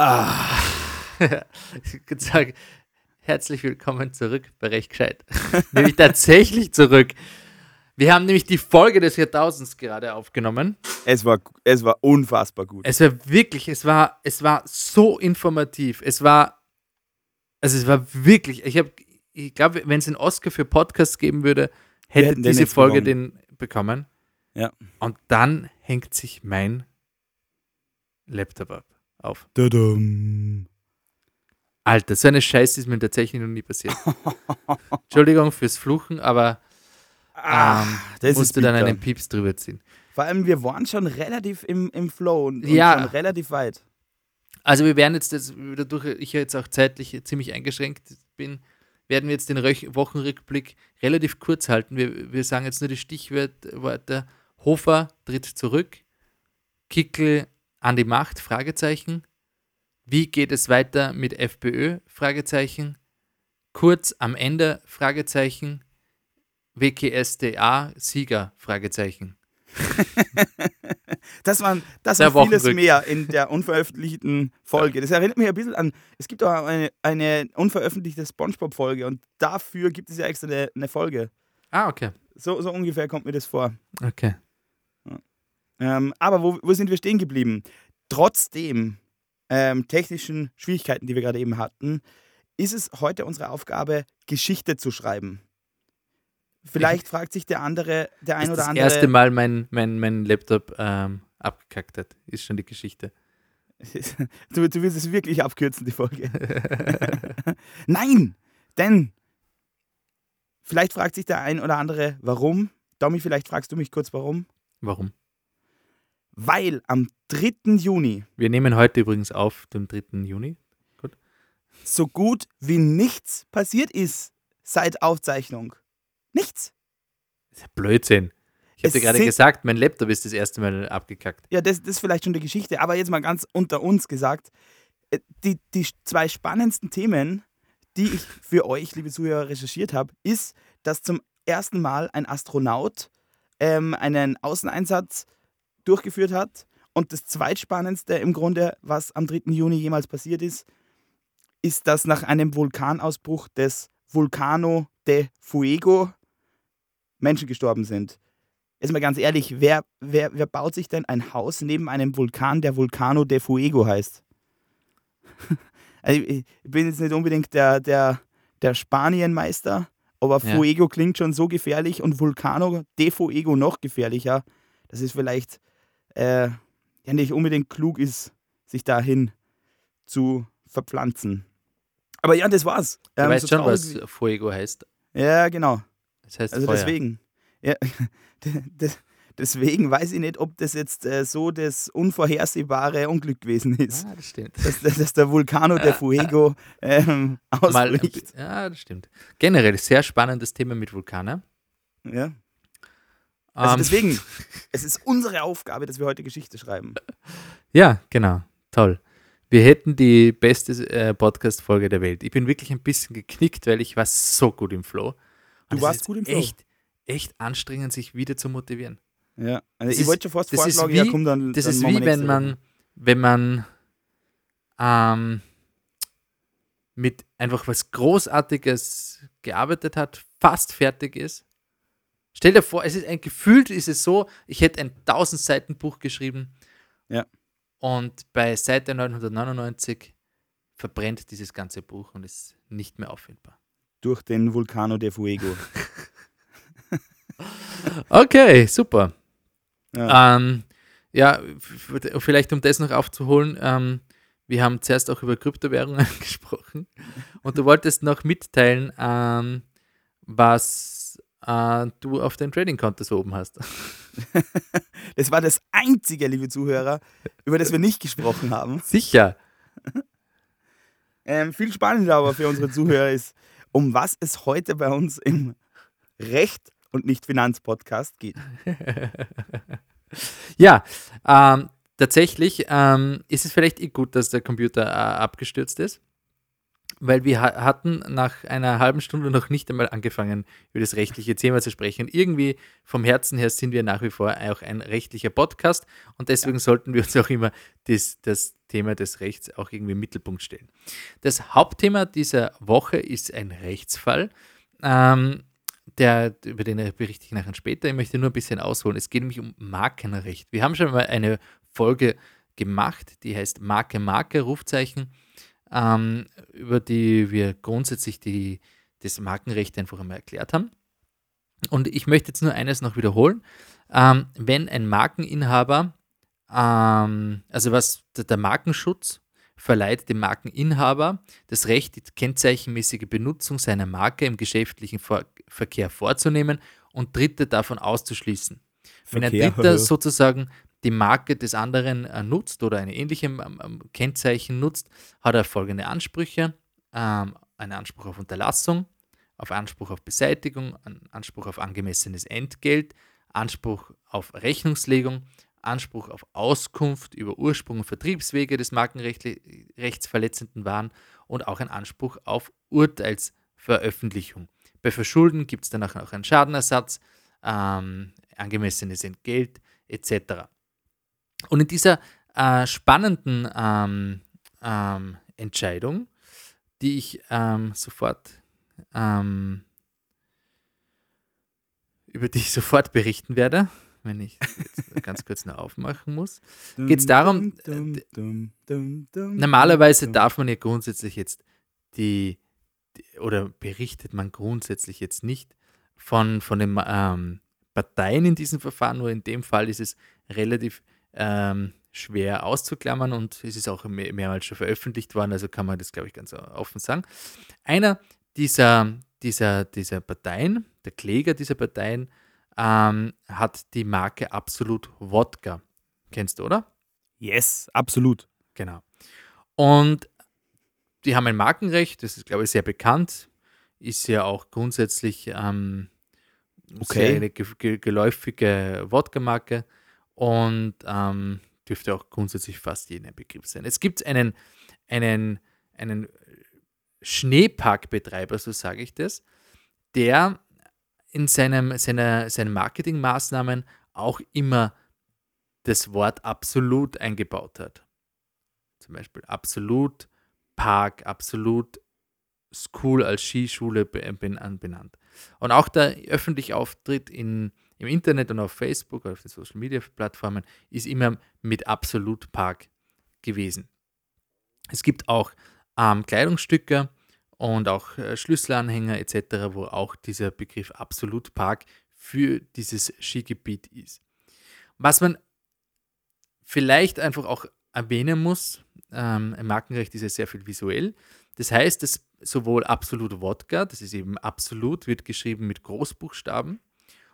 Ah. ich würde sagen, herzlich willkommen zurück bei Recht Gescheit. nämlich tatsächlich zurück. Wir haben nämlich die Folge des Jahrtausends gerade aufgenommen. Es war, es war unfassbar gut. Es war wirklich, es war, es war so informativ. Es war, also es war wirklich, ich habe, ich glaube, wenn es einen Oscar für Podcasts geben würde, hätte diese Folge bekommen. den bekommen. Ja. Und dann hängt sich mein Laptop ab auf. Dadum. Alter, so eine Scheiße ist mir tatsächlich noch nie passiert. Entschuldigung fürs Fluchen, aber ah, ähm, das musste dann einen Pieps drüber ziehen. Vor allem, wir waren schon relativ im, im Flow und, ja. schon relativ weit. Also wir werden jetzt, das, dadurch ich jetzt auch zeitlich ziemlich eingeschränkt bin, werden wir jetzt den Wochenrückblick relativ kurz halten. Wir, wir sagen jetzt nur die Stichworte. Hofer tritt zurück, Kickel an die Macht, Fragezeichen. Wie geht es weiter mit FPÖ, Fragezeichen. Kurz am Ende, Fragezeichen. WKSDA, Sieger, Fragezeichen. das waren, das war vieles mehr in der unveröffentlichten Folge. Das erinnert mich ein bisschen an, es gibt auch eine, eine unveröffentlichte Spongebob-Folge und dafür gibt es ja extra eine, eine Folge. Ah, okay. So, so ungefähr kommt mir das vor. Okay. Ähm, aber wo, wo sind wir stehen geblieben? Trotzdem ähm, technischen Schwierigkeiten, die wir gerade eben hatten, ist es heute unsere Aufgabe, Geschichte zu schreiben. Vielleicht ich, fragt sich der andere, der ein oder andere. Das erste Mal mein, mein, mein Laptop ähm, abgekackt hat, ist schon die Geschichte. du, du willst es wirklich abkürzen, die Folge. Nein! Denn vielleicht fragt sich der ein oder andere, warum. Domi, vielleicht fragst du mich kurz, warum? Warum? Weil am 3. Juni. Wir nehmen heute übrigens auf, dem 3. Juni. Gut. So gut wie nichts passiert ist seit Aufzeichnung. Nichts. Das ist ja Blödsinn. Ich habe dir gerade gesagt, mein Laptop ist das erste Mal abgekackt. Ja, das, das ist vielleicht schon die Geschichte, aber jetzt mal ganz unter uns gesagt. Äh, die, die zwei spannendsten Themen, die ich für euch, liebe Zuhörer, recherchiert habe, ist, dass zum ersten Mal ein Astronaut ähm, einen Außeneinsatz durchgeführt hat. Und das zweitspannendste im Grunde, was am 3. Juni jemals passiert ist, ist, dass nach einem Vulkanausbruch des Vulcano de Fuego Menschen gestorben sind. Jetzt mal ganz ehrlich, wer, wer, wer baut sich denn ein Haus neben einem Vulkan, der Vulcano de Fuego heißt? also ich, ich bin jetzt nicht unbedingt der, der, der Spanienmeister, aber ja. Fuego klingt schon so gefährlich und Vulcano de Fuego noch gefährlicher. Das ist vielleicht äh, ja nicht unbedingt klug ist, sich dahin zu verpflanzen. Aber ja, das war's. Du ähm, weißt so schon, was Fuego heißt. Ja, genau. Das heißt also Feuer. deswegen. Ja, deswegen weiß ich nicht, ob das jetzt äh, so das unvorhersehbare Unglück gewesen ist. Ja, das stimmt. Dass, dass der Vulcano der Fuego ähm, ausbricht. Mal, ja, das stimmt. Generell sehr spannendes Thema mit Vulkanen. Ja. Also um, deswegen, es ist unsere Aufgabe, dass wir heute Geschichte schreiben. Ja, genau. Toll. Wir hätten die beste äh, Podcast-Folge der Welt. Ich bin wirklich ein bisschen geknickt, weil ich war so gut im Flow. Und du warst gut im Flow. Echt, echt anstrengend, sich wieder zu motivieren. Ja, also ich wollte schon fast vorschlagen, wie, ja, komm, dann. Das dann ist wie wenn man, wenn man ähm, mit einfach was Großartiges gearbeitet hat, fast fertig ist Stell dir vor, es ist ein gefühlt ist es so, ich hätte ein 1000 Seiten Buch geschrieben. Ja. Und bei Seite 999 verbrennt dieses ganze Buch und ist nicht mehr auffindbar. Durch den Vulcano de Fuego. okay, super. Ja. Ähm, ja, vielleicht um das noch aufzuholen, ähm, wir haben zuerst auch über Kryptowährungen gesprochen und du wolltest noch mitteilen, ähm, was äh, du auf dein Trading-Konto so oben hast. das war das einzige, liebe Zuhörer, über das wir nicht gesprochen haben. Sicher. Ähm, viel spannender aber für unsere Zuhörer ist, um was es heute bei uns im Recht und nicht Finanzpodcast geht. ja, ähm, tatsächlich ähm, ist es vielleicht eh gut, dass der Computer äh, abgestürzt ist. Weil wir hatten nach einer halben Stunde noch nicht einmal angefangen, über das rechtliche Thema zu sprechen. Irgendwie vom Herzen her sind wir nach wie vor auch ein rechtlicher Podcast und deswegen ja. sollten wir uns auch immer das, das Thema des Rechts auch irgendwie im Mittelpunkt stellen. Das Hauptthema dieser Woche ist ein Rechtsfall. Ähm, der, über den berichte ich nachher später. Ich möchte nur ein bisschen ausholen. Es geht nämlich um Markenrecht. Wir haben schon mal eine Folge gemacht, die heißt Marke, Marke, Rufzeichen ähm, über die wir grundsätzlich die, das Markenrecht einfach einmal erklärt haben. Und ich möchte jetzt nur eines noch wiederholen. Ähm, wenn ein Markeninhaber, ähm, also was der, Markenschutz verleiht dem Markeninhaber das Recht, die kennzeichenmäßige Benutzung seiner Marke im geschäftlichen Ver Verkehr vorzunehmen und Dritte davon auszuschließen. Wenn ein Dritter sozusagen die Marke des anderen äh, nutzt oder eine ähnliche ähm, Kennzeichen nutzt, hat er folgende Ansprüche. Ähm, einen Anspruch auf Unterlassung, auf Anspruch auf Beseitigung, Anspruch auf angemessenes Entgelt, Anspruch auf Rechnungslegung, Anspruch auf Auskunft über Ursprung und Vertriebswege des markenrechtsverletzenden Waren und auch ein Anspruch auf Urteilsveröffentlichung. Bei Verschulden gibt es dann auch einen Schadenersatz, ähm, angemessenes Entgelt etc. Und in dieser äh, spannenden ähm, ähm, Entscheidung, die ich ähm, sofort ähm, über die ich sofort berichten werde, wenn ich ganz kurz noch aufmachen muss, geht es darum, normalerweise darf man ja grundsätzlich jetzt die, die, oder berichtet man grundsätzlich jetzt nicht von, von den ähm, Parteien in diesem Verfahren, nur in dem Fall ist es relativ ähm, schwer auszuklammern und es ist auch mehr, mehrmals schon veröffentlicht worden, also kann man das, glaube ich, ganz offen sagen. Einer dieser, dieser, dieser Parteien, der Kläger dieser Parteien, ähm, hat die Marke Absolut Wodka. Kennst du, oder? Yes, absolut. Genau. Und die haben ein Markenrecht, das ist, glaube ich, sehr bekannt, ist ja auch grundsätzlich ähm, okay. eine geläufige Wodka-Marke und ähm, dürfte auch grundsätzlich fast jeden Begriff sein. Es gibt einen, einen, einen Schneeparkbetreiber, so sage ich das, der in seinem, seiner, seinen Marketingmaßnahmen auch immer das Wort absolut eingebaut hat. Zum Beispiel absolut Park, absolut School als Skischule benannt. Und auch der öffentliche Auftritt in, im Internet und auf Facebook oder auf den Social Media Plattformen ist immer mit Absolut Park gewesen. Es gibt auch ähm, Kleidungsstücke und auch äh, Schlüsselanhänger etc., wo auch dieser Begriff Absolut Park für dieses Skigebiet ist. Was man vielleicht einfach auch erwähnen muss, ähm, im Markenrecht ist ja sehr viel visuell. Das heißt, dass sowohl Absolut Wodka, das ist eben Absolut, wird geschrieben mit Großbuchstaben,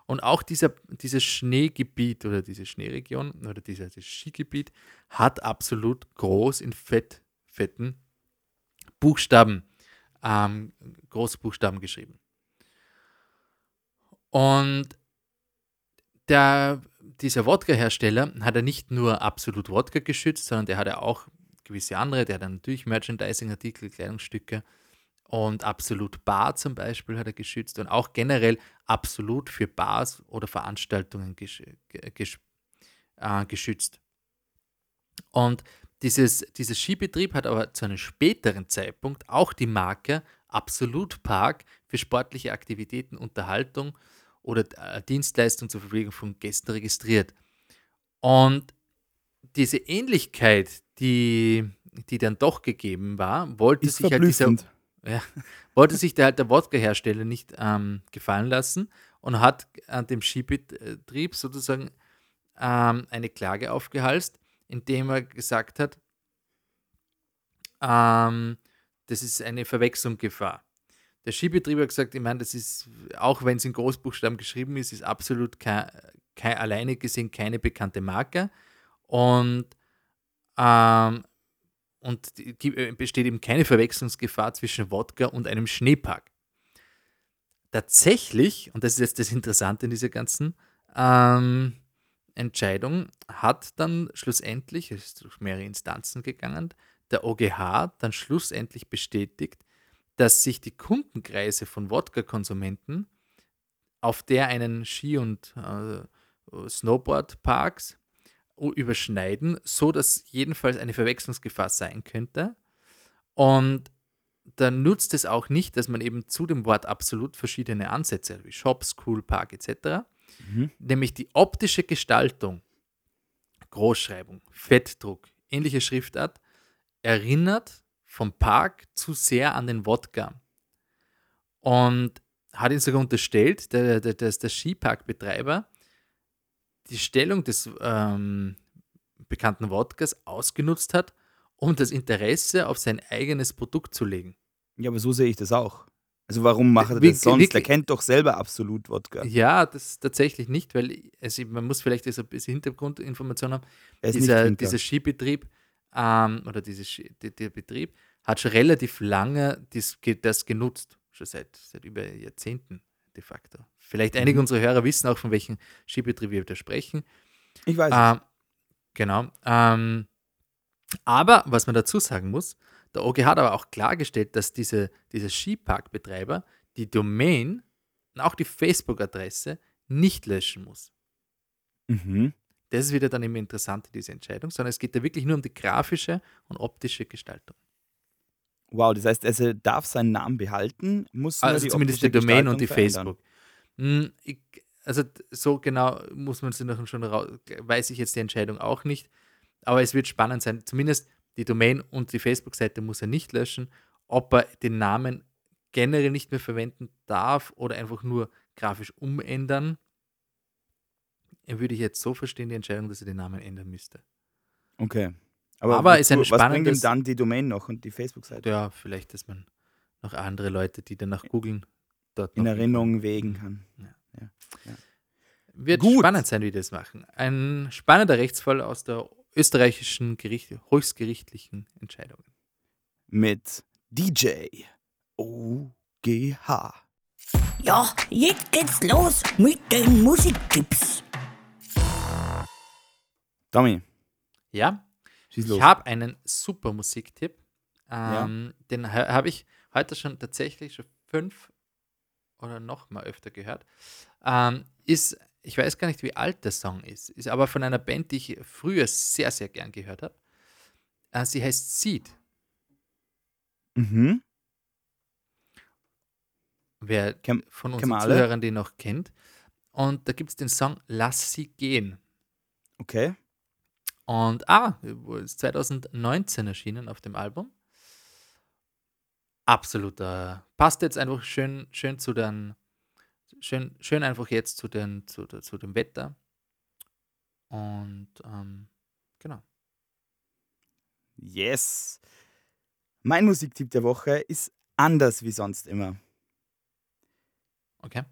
und auch dieser, dieses Schneegebiet oder diese Schneeregion oder dieses Skigebiet hat absolut groß in fett, fetten Buchstaben, ähm, Großbuchstaben geschrieben. Und der, dieser Wodka-Hersteller hat er nicht nur absolut Wodka geschützt, sondern der hat ja auch gewisse andere, der hat natürlich Merchandising-Artikel, Kleidungsstücke und absolut Bar zum Beispiel hat er geschützt und auch generell absolut für Bars oder Veranstaltungen gesch gesch äh, geschützt. Und dieses, dieses Skibetrieb hat aber zu einem späteren Zeitpunkt auch die Marke Absolut Park für sportliche Aktivitäten, Unterhaltung oder äh, Dienstleistung zur Verpflegung von Gästen registriert. Und diese Ähnlichkeit, die, die dann doch gegeben war, wollte sich halt dieser ja, wollte sich der, halt der Wodka-Hersteller nicht ähm, gefallen lassen und hat an dem Skibetrieb sozusagen ähm, eine Klage aufgehalst, indem er gesagt hat, ähm, das ist eine Verwechslungsgefahr. Der Skibetrieb hat gesagt, ich meine, das ist, auch wenn es in Großbuchstaben geschrieben ist, ist absolut kein, kein, alleine gesehen keine bekannte Marke. Und ähm, und äh, besteht eben keine Verwechslungsgefahr zwischen Wodka und einem Schneepark. Tatsächlich, und das ist jetzt das Interessante in dieser ganzen ähm, Entscheidung, hat dann schlussendlich, es ist durch mehrere Instanzen gegangen, der OGH dann schlussendlich bestätigt, dass sich die Kundenkreise von Wodka-Konsumenten auf der einen Ski- und äh, Snowboardparks überschneiden, so dass jedenfalls eine Verwechslungsgefahr sein könnte. Und dann nutzt es auch nicht, dass man eben zu dem Wort absolut verschiedene Ansätze hat, wie Shop, School, Park etc. Mhm. Nämlich die optische Gestaltung, Großschreibung, Fettdruck, ähnliche Schriftart, erinnert vom Park zu sehr an den Wodka. Und hat ihn sogar unterstellt, der, der, der, der Skiparkbetreiber, die Stellung des ähm, bekannten Wodkas ausgenutzt hat, um das Interesse auf sein eigenes Produkt zu legen. Ja, aber so sehe ich das auch. Also warum macht er das sonst? Wirklich? Er kennt doch selber absolut Wodka. Ja, das tatsächlich nicht, weil also man muss vielleicht ein bisschen Hintergrundinformation haben. Dieser, dieser Skibetrieb ähm, oder dieses, der, der Betrieb hat schon relativ lange dies, das genutzt, schon seit, seit über Jahrzehnten de facto. Vielleicht einige mhm. unserer Hörer wissen auch, von welchen Skibetrieb wir da sprechen. Ich weiß. Ähm, genau. Ähm, aber was man dazu sagen muss, der OG hat aber auch klargestellt, dass diese, diese Skiparkbetreiber die Domain und auch die Facebook-Adresse nicht löschen muss. Mhm. Das ist wieder dann immer interessant, diese Entscheidung, sondern es geht da wirklich nur um die grafische und optische Gestaltung. Wow, das heißt, er darf seinen Namen behalten, muss also zumindest die Domain und die verändern. Facebook. Hm, ich, also so genau muss man sich noch schon weiß ich jetzt die Entscheidung auch nicht. Aber es wird spannend sein. Zumindest die Domain und die Facebook-Seite muss er nicht löschen. Ob er den Namen generell nicht mehr verwenden darf oder einfach nur grafisch umändern, würde ich jetzt so verstehen, die Entscheidung, dass er den Namen ändern müsste. Okay. Aber, Aber ist ein was spannendes... bringt ihm dann die Domain noch und die Facebook-Seite? Ja, vielleicht, dass man noch andere Leute, die danach googeln, in Erinnerung wägen kann. Ja. Ja. Ja. Wird Gut. spannend sein, wie die das machen. Ein spannender Rechtsfall aus der österreichischen Gericht, höchstgerichtlichen Entscheidungen. Mit DJ OGH. Ja, jetzt geht's los mit den Musiktipps. Tommy. Ja, ich habe einen super Musiktipp. Ähm, ja. Den habe ich heute schon tatsächlich schon fünf oder noch mal öfter gehört. Ähm, ist ich weiß gar nicht, wie alt der Song ist, ist aber von einer Band, die ich früher sehr, sehr gern gehört habe. Äh, sie heißt Seed. Mhm. Wer Kem von unseren Kemale? Zuhörern den noch kennt. Und da gibt es den Song Lass sie gehen. Okay. Und ah, ist 2019 erschienen auf dem Album. Absoluter. Passt jetzt einfach schön, schön zu den schön, schön einfach jetzt zu, den, zu, zu dem Wetter. Und ähm, genau. Yes. Mein Musiktipp der Woche ist anders wie sonst immer. Okay.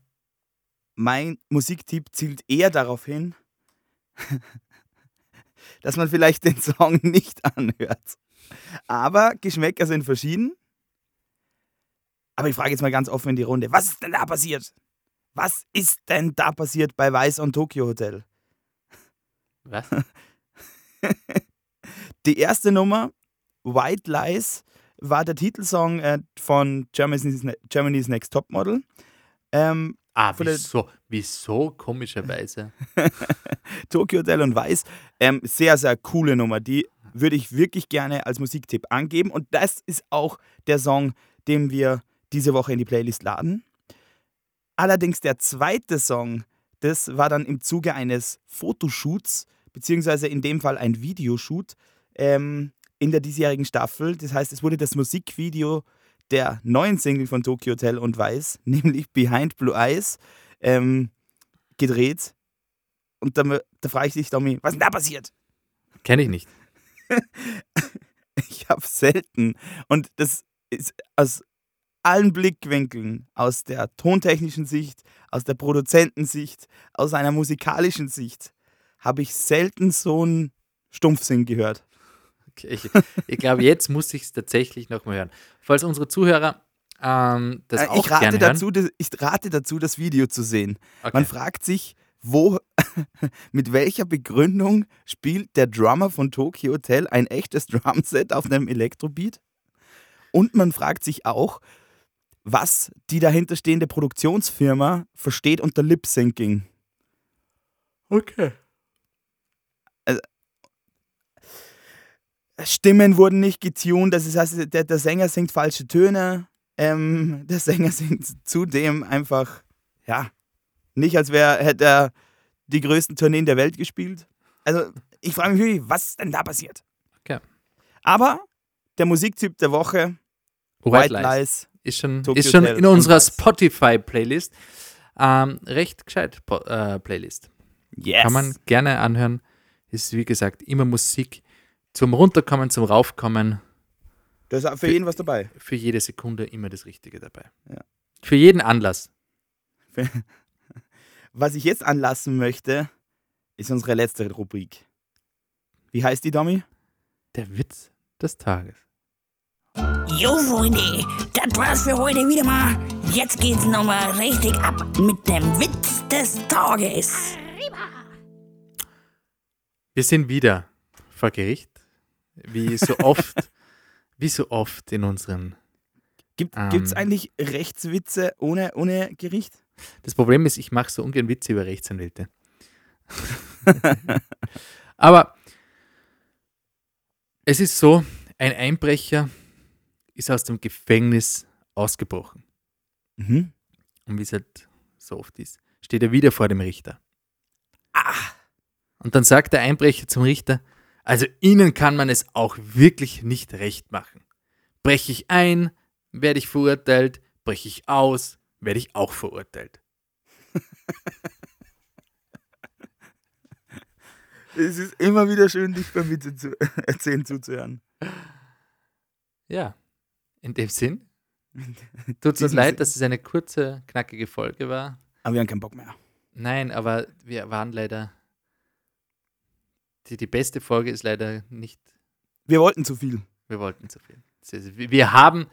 Mein Musiktipp zielt eher darauf hin, dass man vielleicht den Song nicht anhört. Aber Geschmäcker sind verschieden. Aber ich frage jetzt mal ganz offen in die Runde, was ist denn da passiert? Was ist denn da passiert bei Weiß und Tokyo Hotel? Was? Die erste Nummer, White Lies, war der Titelsong äh, von Germany's, ne-, Germany's Next Topmodel. Ähm, ah, wieso, wieso komischerweise? Tokyo Hotel und Weiß. Ähm, sehr, sehr coole Nummer. Die würde ich wirklich gerne als Musiktipp angeben. Und das ist auch der Song, den wir diese Woche in die Playlist laden. Allerdings der zweite Song, das war dann im Zuge eines Fotoshoots, beziehungsweise in dem Fall ein Videoshoot ähm, in der diesjährigen Staffel. Das heißt, es wurde das Musikvideo der neuen Single von Tokyo Hotel und Weiß, nämlich Behind Blue Eyes, ähm, gedreht. Und da, da frage ich dich, Tommy, was ist denn da passiert? Kenne ich nicht. ich habe selten. Und das ist aus allen Blickwinkeln, aus der tontechnischen Sicht, aus der Produzentensicht, aus einer musikalischen Sicht, habe ich selten so einen Stumpfsinn gehört. Okay, ich, ich glaube, jetzt muss ich es tatsächlich nochmal hören. Falls unsere Zuhörer ähm, das äh, auch ich rate gerne dazu. Das, ich rate dazu, das Video zu sehen. Okay. Man fragt sich, wo, mit welcher Begründung spielt der Drummer von Tokyo Hotel ein echtes Drumset auf einem Elektrobeat? Und man fragt sich auch, was die dahinterstehende Produktionsfirma versteht unter Lip Syncing. Okay. Stimmen wurden nicht getuned, das heißt, der, der Sänger singt falsche Töne. Ähm, der Sänger singt zudem einfach, ja, nicht als wäre, hätte er die größten Tourneen der Welt gespielt. Also, ich frage mich wirklich, was denn da passiert. Okay. Aber der Musiktyp der Woche, White, Lies. Ist schon, Tokyo ist schon Hotel in unserer. Spotify-Playlist. Ähm, recht gescheit Po- äh, Playlist. Yes. Kann man gerne anhören. Ist wie gesagt immer Musik zum Runterkommen, zum Raufkommen. da ist für jeden was dabei. Für jede Sekunde immer das Richtige dabei. Ja. Für jeden Anlass. Was ich jetzt anlassen möchte, ist unsere letzte Rubrik. Wie heißt die, Domi? Der Witz des Tages. Jo, Freunde, das war's für heute wieder mal. Jetzt geht's nochmal richtig ab mit dem Witz des Tages. Wir sind wieder vor Gericht. Wie so oft, wie so oft in unseren. Gibt Ähm. es eigentlich Rechtswitze ohne, ohne Gericht? Das Problem ist, ich mache so ungern Witze über Rechtsanwälte. Aber es ist so, ein Einbrecher ist aus dem Gefängnis ausgebrochen. Mhm. Und wie es halt so oft ist, steht er wieder vor dem Richter. Und dann sagt der Einbrecher zum Richter, also Ihnen kann man es auch wirklich nicht recht machen. Breche ich ein, werde ich verurteilt, breche ich aus, werde ich auch verurteilt. Es ist immer wieder schön, dich beim Witze zu erzählen zuzuhören. Ja, in dem Sinn. Tut uns leid, Sinn. dass es eine kurze, knackige Folge war. Aber wir haben keinen Bock mehr. Nein, aber wir waren leider. Die, die beste Folge ist leider nicht. Wir wollten zu viel. Wir wollten zu viel. Wir haben.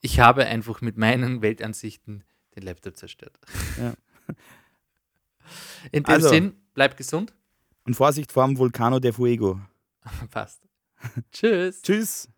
Ich habe einfach mit meinen Weltansichten den Laptop zerstört. Ja. In dem Also. Sinn, bleib gesund. Und Vorsicht vor dem Vulcano de Fuego. Passt. Tschüss. Tschüss.